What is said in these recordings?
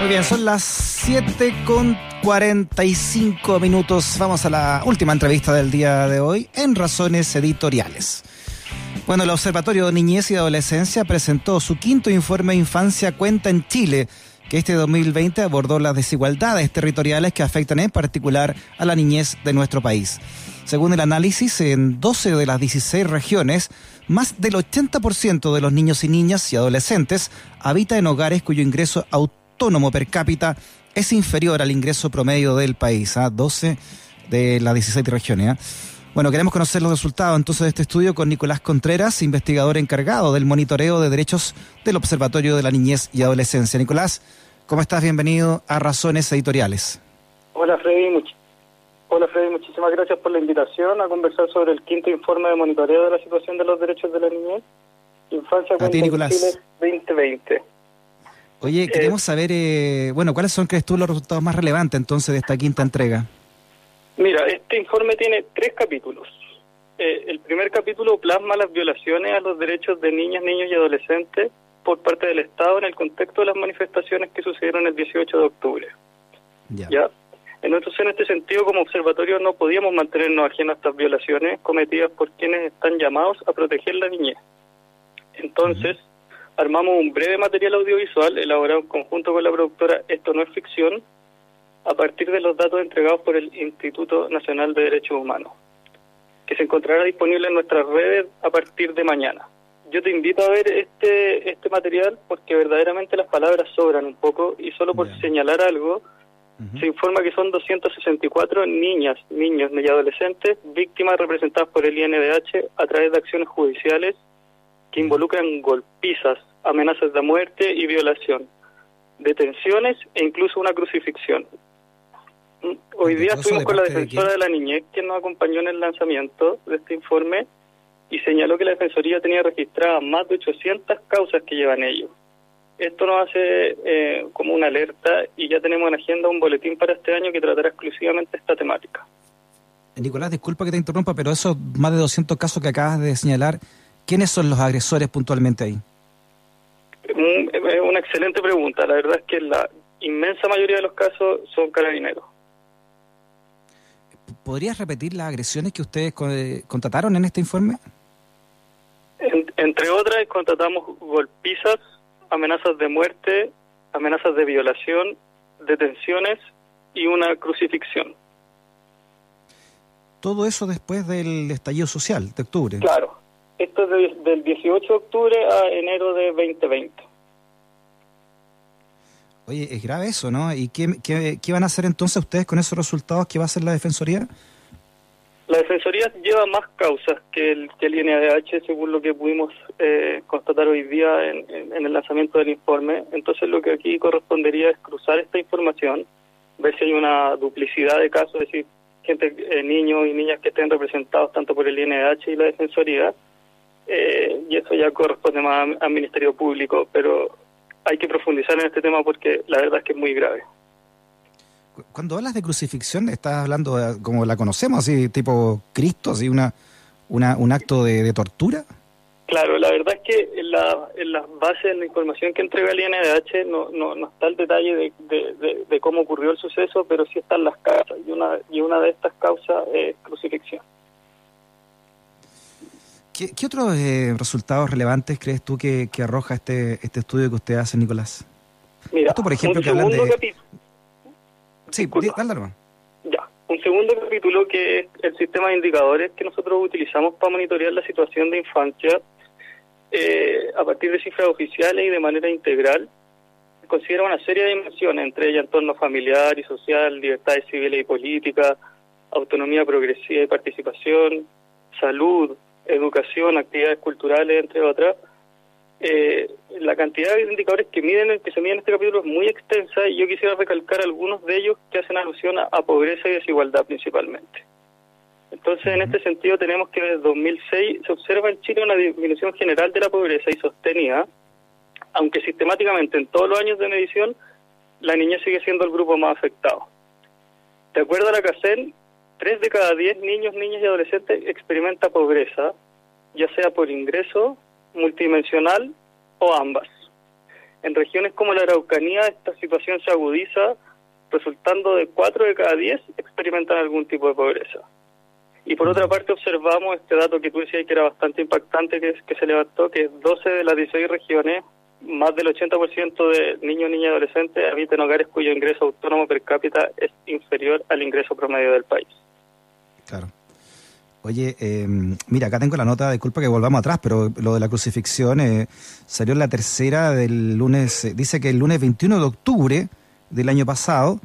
Muy bien, son las 7 con 45 minutos. Vamos a la última entrevista del día de hoy en Razones Editoriales. Bueno, el Observatorio de Niñez y Adolescencia presentó su quinto informe Infancia Cuenta en Chile, que este 2020 abordó las desigualdades territoriales que afectan en particular a la niñez de nuestro país. Según el análisis, en 12 de las 16 regiones, más del 80% de los niños y niñas y adolescentes habita en hogares cuyo ingreso autónomo autónomo per cápita es inferior al ingreso promedio del país, a ¿ah? 12 de las 17 regiones. ¿ah? Bueno, queremos conocer los resultados entonces de este estudio con Nicolás Contreras, investigador encargado del monitoreo de derechos del Observatorio de la Niñez y Adolescencia. Nicolás, ¿cómo estás? Bienvenido a Razones Editoriales. Hola Freddy, Hola Freddy, muchísimas gracias por la invitación a conversar sobre el quinto informe de monitoreo de la situación de los derechos de la niñez. Infancia a ti, Nicolás. 2020. Oye, eh, queremos saber, eh, bueno, ¿cuáles son, crees tú, los resultados más relevantes entonces de esta quinta entrega? Mira, este informe tiene tres capítulos. Eh, el primer capítulo plasma las violaciones a los derechos de niñas, niños y adolescentes por parte del Estado en el contexto de las manifestaciones que sucedieron el 18 de octubre. Ya. ¿Ya? Entonces, en este sentido, como observatorio no podíamos mantenernos ajenos a estas violaciones cometidas por quienes están llamados a proteger la niñez. Entonces, armamos un breve material audiovisual elaborado en conjunto con la productora Esto no es ficción, a partir de los datos entregados por el Instituto Nacional de Derechos Humanos, que se encontrará disponible en nuestras redes a partir de mañana. Yo te invito a ver este, este material porque verdaderamente las palabras sobran un poco y solo por señalar algo, se informa que son 264 niñas, niños y adolescentes víctimas representadas por el INDH a través de acciones judiciales que involucran golpizas, amenazas de muerte y violación, detenciones e incluso una crucifixión. Hoy día estuvimos con la defensora de, la niñez que nos acompañó en el lanzamiento de este informe y señaló que la Defensoría tenía registradas más de 800 causas que llevan ellos. Esto nos hace eh, como una alerta y ya tenemos en agenda un boletín para este año que tratará exclusivamente esta temática. Nicolás, disculpa que te interrumpa, pero esos más de 200 casos que acabas de señalar, ¿quiénes son los agresores puntualmente ahí? Es una excelente pregunta. La verdad es que la inmensa mayoría de los casos son carabineros. ¿Podrías repetir las agresiones que ustedes contrataron en este informe? entre otras, contratamos golpizas, amenazas de muerte, amenazas de violación, detenciones y una crucifixión. Todo eso después del estallido social de octubre. Claro, esto es del 18 de octubre a enero de 2020. Oye, es grave eso, ¿no? ¿Y qué, qué, van a hacer entonces ustedes con esos resultados? ¿Qué va a hacer la Defensoría? La Defensoría lleva más causas que el, que el INADH, según lo que pudimos eh, constatar hoy día en, el lanzamiento del informe. Entonces, lo que aquí correspondería es cruzar esta información, ver si hay una duplicidad de casos, es decir, gente, eh, niños y niñas que estén representados tanto por el INDH y la Defensoría, eh, y eso ya corresponde más al Ministerio Público, pero hay que profundizar en este tema porque la verdad es que es muy grave. Cuando hablas de crucifixión, ¿estás hablando como la conocemos, así tipo Cristo, así una, una un acto de, tortura? Claro, la verdad es que en, la, en las bases de la información que entrega el INDH no, no, no está el detalle de, de, de, cómo ocurrió el suceso, pero sí están las causas, y una, y una de estas causas es crucifixión. ¿Qué, otros eh, resultados relevantes crees tú que, arroja este, este estudio que usted hace, Nicolás? Mira, por ejemplo, un segundo capítulo. Sí, dale, Ya, un segundo capítulo que es el sistema de indicadores que nosotros utilizamos para monitorear la situación de infancia eh, a partir de cifras oficiales y de manera integral. Considera una serie de dimensiones, entre ellas entorno familiar y social, libertades civiles y políticas, autonomía progresiva y participación, salud, educación, actividades culturales, entre otras. Eh, la cantidad de indicadores que miden que se miden en este capítulo es muy extensa y yo quisiera recalcar algunos de ellos que hacen alusión a, pobreza y desigualdad principalmente. Entonces, en este sentido, tenemos que desde 2006 se observa en Chile una disminución general de la pobreza y sostenida, aunque sistemáticamente en todos los años de medición la niñez sigue siendo el grupo más afectado. De acuerdo a la CACEN, Tres de cada diez niños, niñas y adolescentes experimenta pobreza, ya sea por ingreso, multidimensional o ambas. En regiones como la Araucanía esta situación se agudiza, resultando de 4 de cada 10 experimentan algún tipo de pobreza. Y por otra parte observamos este dato que tú decías que era bastante impactante que, que se levantó, que 12 de las 16 regiones, más del 80% de niños, niñas y adolescentes habitan hogares cuyo ingreso autónomo per cápita es inferior al ingreso promedio del país. Claro. Oye, eh, mira, acá tengo la nota, disculpa que volvamos atrás, pero lo de la crucifixión eh, salió en la tercera del lunes, eh, dice que el lunes 21 de octubre del año pasado,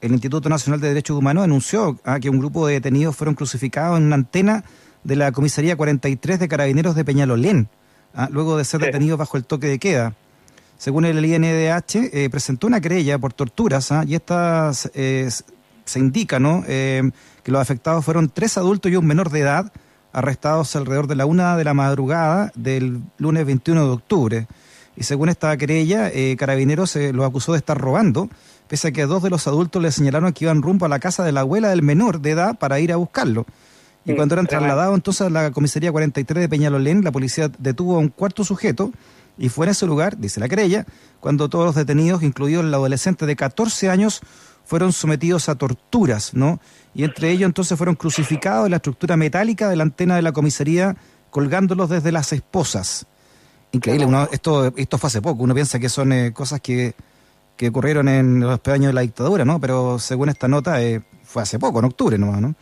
el Instituto Nacional de Derechos Humanos anunció ah, que un grupo de detenidos fueron crucificados en una antena de la Comisaría 43 de Carabineros de Peñalolén, ah, luego de ser detenidos bajo el toque de queda. Según el INDH, presentó una querella por torturas ah, y esta se indica, ¿no? que los afectados fueron tres adultos y un menor de edad, arrestados alrededor de la una de la madrugada del lunes 21 de octubre. Y según esta querella, eh, Carabineros se los acusó de estar robando, pese a que dos de los adultos le señalaron que iban rumbo a la casa de la abuela del menor de edad para ir a buscarlo. Y cuando eran trasladados entonces a la comisaría 43 de Peñalolén, la policía detuvo a un cuarto sujeto y fue en ese lugar, dice la querella, cuando todos los detenidos, incluido el adolescente de 14 años, fueron sometidos a torturas, ¿no? Y entre ellos entonces fueron crucificados en la estructura metálica de la antena de la comisaría, colgándolos desde las esposas. Increíble, esto, esto fue hace poco, uno piensa que son eh, cosas que, que ocurrieron en los años de la dictadura, ¿no? Pero según esta nota eh, fue hace poco, en octubre nomás, ¿no?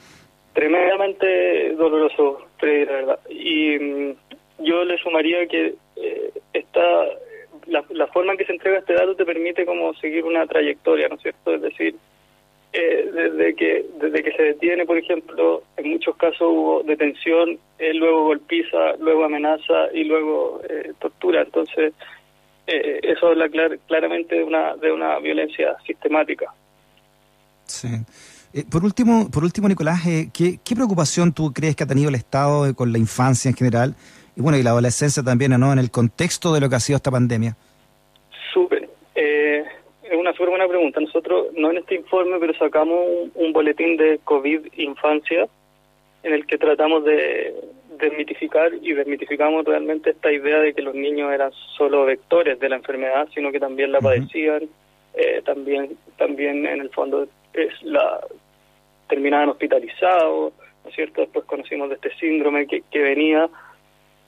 Tremendamente doloroso, la verdad. Y mm, yo le sumaría que eh, esta la, la, forma en que se entrega este dato te permite como seguir una trayectoria, ¿no es cierto? Es decir, eh, desde que desde que se detiene, por ejemplo, en muchos casos hubo detención, eh, luego golpiza, luego amenaza y luego eh, tortura. Entonces, eso habla claramente de una de una violencia sistemática. Sí. por último, por último, Nicolás, ¿qué, ¿qué preocupación tú crees que ha tenido el Estado con la infancia en general? Y bueno, y la adolescencia también, ¿no? En el contexto de lo que ha sido esta pandemia. Súper. Eh, es una súper buena pregunta. Nosotros, no en este informe, pero sacamos un, boletín de COVID infancia en el que tratamos de desmitificar y desmitificamos realmente esta idea de que los niños eran solo vectores de la enfermedad, sino que también la padecían, eh, también también en el fondo es la terminaban hospitalizados, ¿no es cierto? Después conocimos de este síndrome que, que venía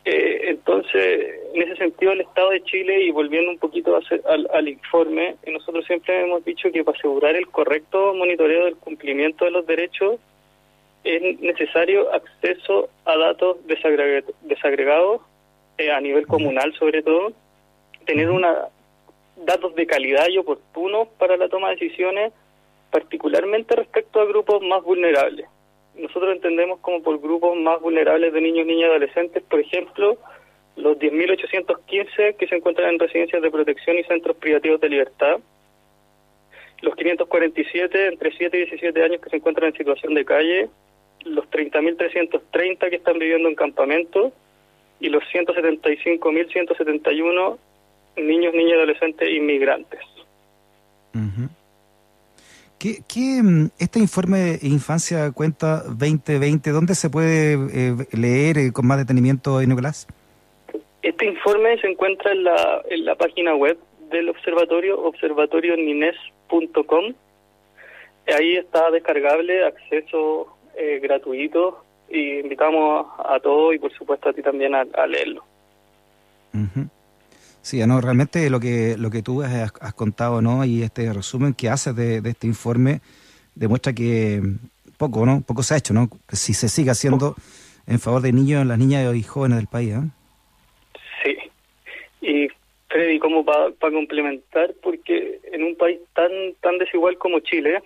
eh, entonces, en ese sentido, el Estado de Chile, y volviendo un poquito al, al, informe, eh, nosotros siempre hemos dicho que para asegurar el correcto monitoreo del cumplimiento de los derechos es necesario acceso a datos desagregados eh, a nivel comunal, sobre todo, tener una datos de calidad y oportunos para la toma de decisiones, particularmente respecto a grupos más vulnerables nosotros entendemos como por grupos más vulnerables de niños, niñas y adolescentes, por ejemplo, los 10.815 que se encuentran en residencias de protección y centros privativos de libertad, los 547 entre 7 y 17 años que se encuentran en situación de calle, los 30.330 que están viviendo en campamentos y los 175.171 niños, niñas y adolescentes inmigrantes. ¿Qué, mm, este informe de Infancia Cuenta 2020, dónde se puede eh, leer eh, con más detenimiento, Nicolás? Este informe se encuentra en la, en la página web del observatorio, observatorionines.com. Ahí está descargable, acceso eh, gratuito, y invitamos a, todos y por supuesto a ti también a, leerlo. Sí, no, realmente lo que lo que tú has, contado, ¿no? Y este resumen que haces de, este informe demuestra que poco, ¿no? Poco se ha hecho, ¿no? Si se sigue haciendo en favor de niños, las niñas y jóvenes del país, ¿eh? Sí. Y Freddy, como para complementar, porque en un país tan tan desigual como Chile,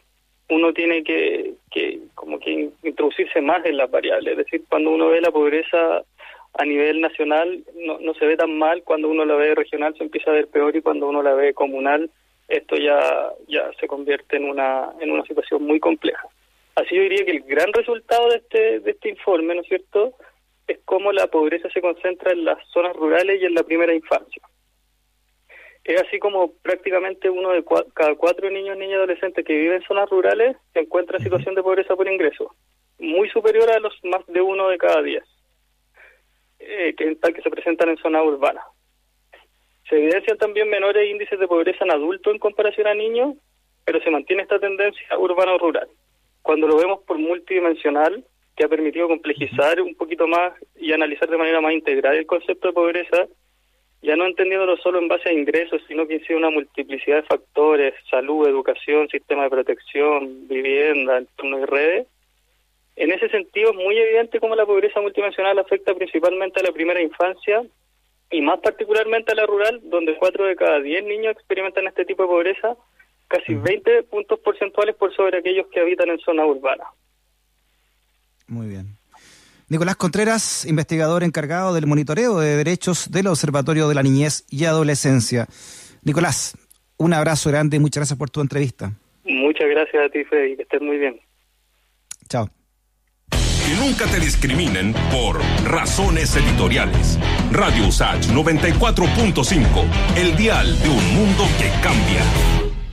uno tiene que, que como que introducirse más en las variables. Es decir, cuando uno ve la pobreza a nivel nacional no, no se ve tan mal, cuando uno la ve regional se empieza a ver peor y cuando uno la ve comunal esto ya, ya se convierte en una, en una situación muy compleja. Así yo diría que el gran resultado de este, de este informe, ¿no es cierto?, es cómo la pobreza se concentra en las zonas rurales y en la primera infancia. Es así como prácticamente uno de cada cuatro niños, niñas y adolescentes que viven en zonas rurales se encuentra en situación de pobreza por ingreso, muy superior a los más de uno de cada diez eh, que, se presentan en zona urbana. Se evidencian también menores índices de pobreza en adultos en comparación a niños, pero se mantiene esta tendencia urbano-rural. Cuando lo vemos por multidimensional, que ha permitido complejizar un poquito más y analizar de manera más integral el concepto de pobreza, ya no entendiéndolo solo en base a ingresos, sino que incide una multiplicidad de factores, salud, educación, sistema de protección, vivienda, entorno y redes. En ese sentido, es muy evidente cómo la pobreza multidimensional afecta principalmente a la primera infancia y más particularmente a la rural, donde cuatro de cada diez niños experimentan este tipo de pobreza, casi 20 puntos porcentuales por sobre aquellos que habitan en zona urbana. Muy bien. Nicolás Contreras, investigador encargado del monitoreo de derechos del Observatorio de la Niñez y Adolescencia. Nicolás, un abrazo grande y muchas gracias por tu entrevista. Muchas gracias a ti, Freddy, que estés muy bien. Chao. Que nunca te discriminen por razones editoriales. Radio USACH 94.5, el dial de un mundo que cambia.